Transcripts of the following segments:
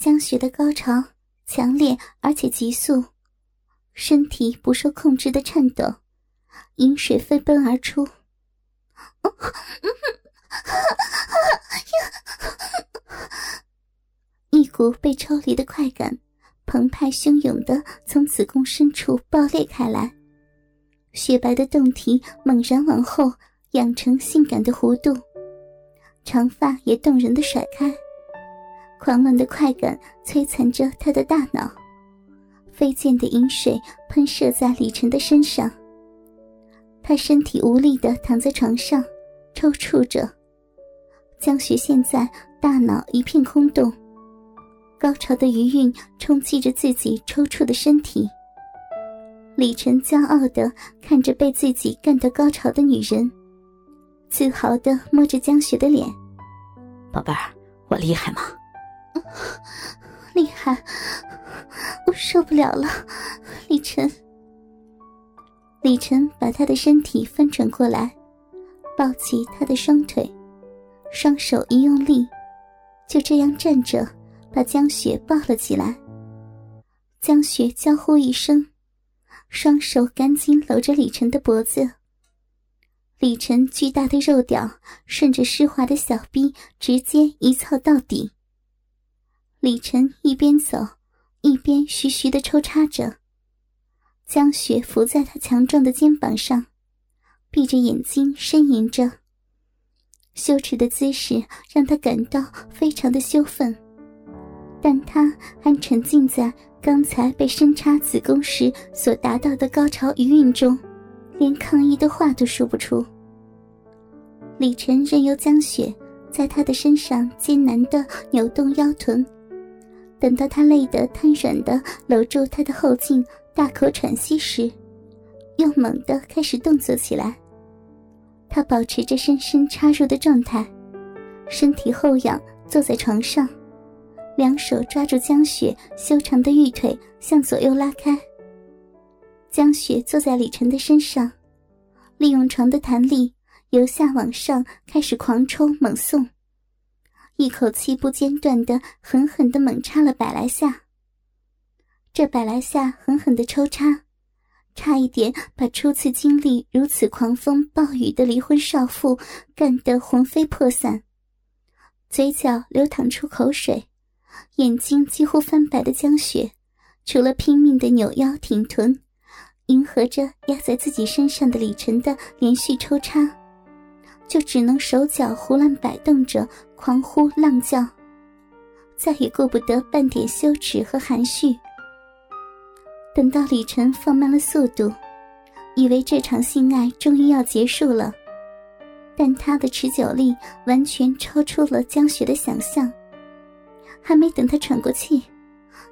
江雪的高潮强烈而且急速，身体不受控制的颤抖，饮水飞奔而出。一股被抽离的快感，澎湃汹涌的从子宫深处爆裂开来，雪白的胴体猛然往后仰成性感的弧度，长发也动人的甩开。狂乱的快感摧残着他的大脑，飞溅的饮水喷射在李晨的身上。他身体无力的躺在床上，抽搐着。江雪现在大脑一片空洞，高潮的余韵冲击着自己抽搐的身体。李晨骄傲的看着被自己干得高潮的女人，自豪的摸着江雪的脸：“宝贝儿，我厉害吗？” 厉害，我受不了了，李晨。李晨把他的身体翻转过来，抱起他的双腿，双手一用力，就这样站着，把江雪抱了起来。江雪娇呼一声，双手赶紧搂着李晨的脖子。李晨巨大的肉屌顺着湿滑的小臂直接一操到底。李晨一边走，一边徐徐的抽插着。江雪伏在他强壮的肩膀上，闭着眼睛呻吟着。羞耻的姿势让他感到非常的羞愤，但他还沉浸在刚才被深插子宫时所达到的高潮余韵中，连抗议的话都说不出。李晨任由江雪在他的身上艰难的扭动腰臀。等到他累得瘫软的搂住他的后颈，大口喘息时，又猛地开始动作起来。他保持着深深插入的状态，身体后仰，坐在床上，两手抓住江雪修长的玉腿，向左右拉开。江雪坐在李晨的身上，利用床的弹力，由下往上开始狂抽猛送。一口气不间断的狠狠的猛插了百来下，这百来下狠狠的抽插，差一点把初次经历如此狂风暴雨的离婚少妇干得魂飞魄散，嘴角流淌出口水，眼睛几乎翻白的江雪，除了拼命的扭腰挺臀，迎合着压在自己身上的李晨的连续抽插。就只能手脚胡乱摆动着，狂呼浪叫，再也顾不得半点羞耻和含蓄。等到李晨放慢了速度，以为这场性爱终于要结束了，但他的持久力完全超出了江雪的想象。还没等他喘过气，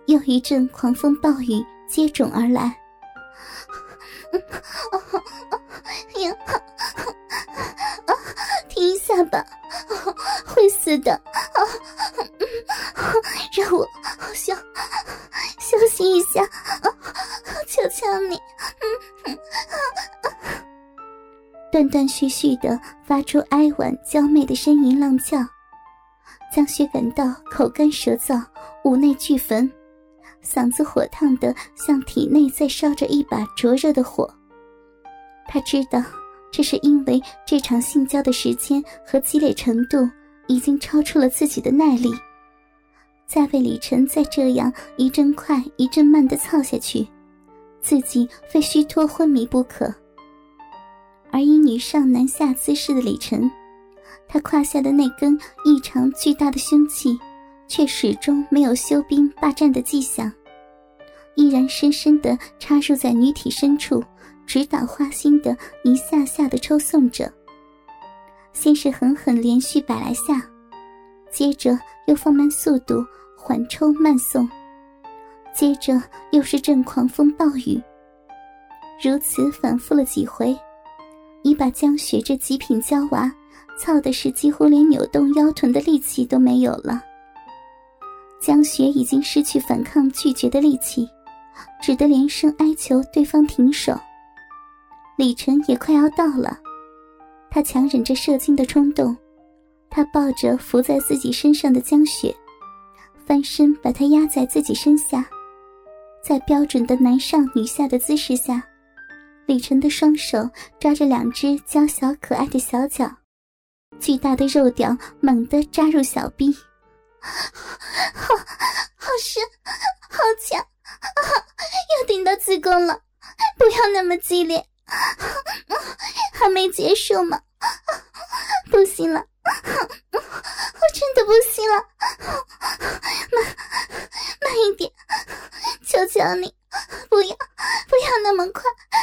又一阵狂风暴雨接踵而来。爸爸，会死的！让我休休息一下，求求你！断断续续的发出哀婉娇媚的呻吟浪叫，江雪感到口干舌燥，五内俱焚，嗓子火烫的像体内在烧着一把灼热的火。他知道。这是因为这场性交的时间和积累程度已经超出了自己的耐力，再为李晨再这样一阵快一阵慢的操下去，自己非虚脱昏迷不可。而以女上男下姿势的李晨，他胯下的那根异常巨大的凶器，却始终没有休兵罢战的迹象，依然深深地插入在女体深处。直捣花心的一下下的抽送着，先是狠狠连续百来下，接着又放慢速度缓抽慢送，接着又是阵狂风暴雨。如此反复了几回，已把江雪这极品娇娃操的是几乎连扭动腰臀的力气都没有了。江雪已经失去反抗拒绝的力气，只得连声哀求对方停手。李晨也快要到了，他强忍着射精的冲动，他抱着伏在自己身上的江雪，翻身把她压在自己身下，在标准的男上女下的姿势下，李晨的双手抓着两只娇小可爱的小脚，巨大的肉屌猛地扎入小臂，好，好深，好强，要顶到子宫了，不要那么激烈，还没结束吗？不行了。我真的不行了，慢慢一点，求求你，不要不要那么快，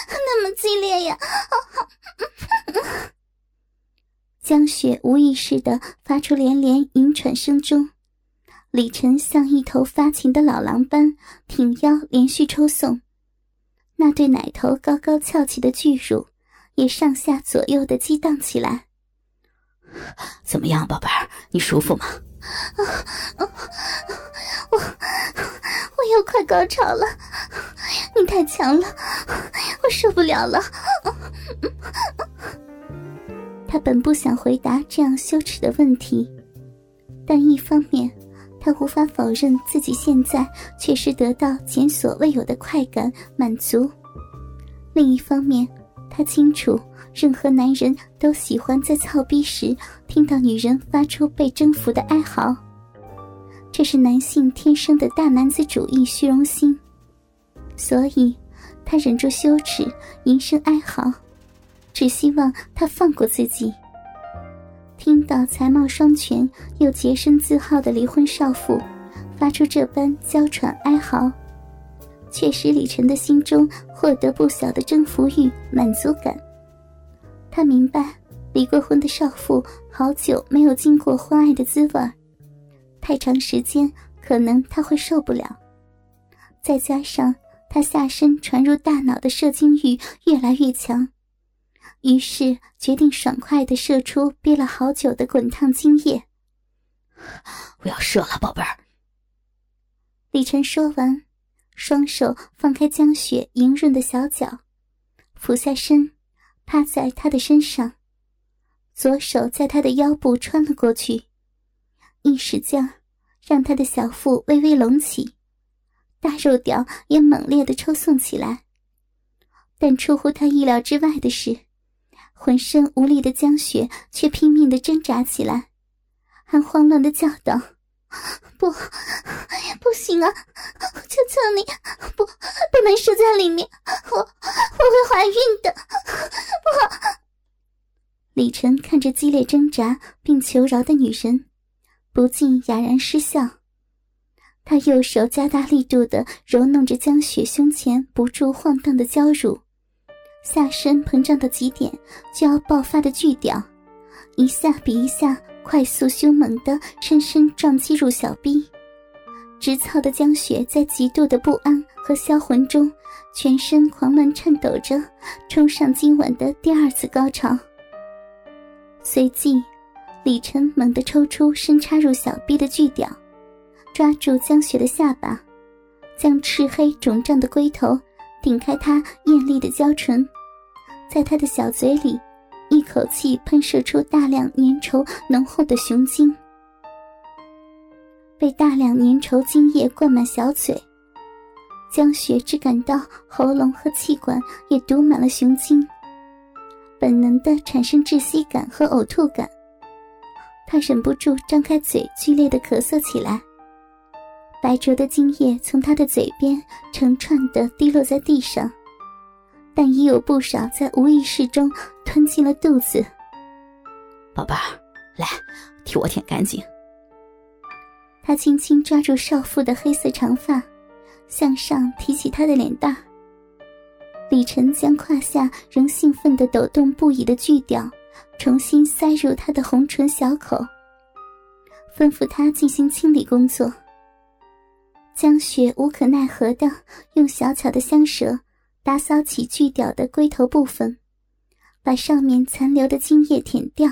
那么激烈呀！江雪无意识的发出连连吟喘声中，李晨像一头发情的老狼般挺腰连续抽送，那对奶头高高翘起的巨乳也上下左右的激荡起来。怎么样，宝贝儿，你舒服吗？我我又快高潮了，你太强了，我受不了了。他本不想回答这样羞耻的问题，但一方面他无法否认自己现在确实得到前所未有的快感满足，另一方面他清楚。任何男人都喜欢在操逼时听到女人发出被征服的哀嚎，这是男性天生的大男子主义虚荣心，所以他忍住羞耻，吟声哀嚎，只希望他放过自己。听到才貌双全又洁身自好的离婚少妇发出这般娇喘哀嚎，却使李晨的心中获得不小的征服欲、满足感。他明白，离过婚的少妇好久没有经过婚爱的滋味太长时间可能他会受不了。再加上他下身传入大脑的射精欲越来越强，于是决定爽快的射出憋了好久的滚烫精液。我要射了，宝贝儿。李晨说完，双手放开江雪莹润的小脚，俯下身。趴在她的身上，左手在她的腰部穿了过去，一使劲，让他的小腹微微隆起，大肉屌也猛烈的抽送起来。但出乎他意料之外的是，浑身无力的江雪却拼命的挣扎起来，还慌乱的叫道：“不，不行啊！求求你，不，不能射在里面，我我会怀孕的。”不李晨看着激烈挣扎并求饶的女人，不禁哑然失笑。他右手加大力度的揉弄着江雪胸前不住晃荡的娇乳，下身膨胀到极点就要爆发的巨屌，一下比一下快速凶猛的深深撞击入小臂。直操的江雪在极度的不安和销魂中，全身狂乱颤抖着，冲上今晚的第二次高潮。随即，李晨猛地抽出深插入小臂的巨屌，抓住江雪的下巴，将赤黑肿胀的龟头顶开她艳丽的娇唇，在他的小嘴里，一口气喷射出大量粘稠浓厚的雄精。被大量粘稠精液灌满小嘴，江雪只感到喉咙和气管也堵满了雄精。本能的产生窒息感和呕吐感，他忍不住张开嘴，剧烈的咳嗽起来。白灼的精液从他的嘴边成串的滴落在地上，但已有不少在无意识中吞进了肚子。宝贝儿，来，替我舔干净。他轻轻抓住少妇的黑色长发，向上提起她的脸蛋。李晨将胯下仍兴奋的抖动不已的巨屌重新塞入她的红唇小口，吩咐她进行清理工作。江雪无可奈何的用小巧的香舌打扫起巨屌的龟头部分，把上面残留的精液舔掉。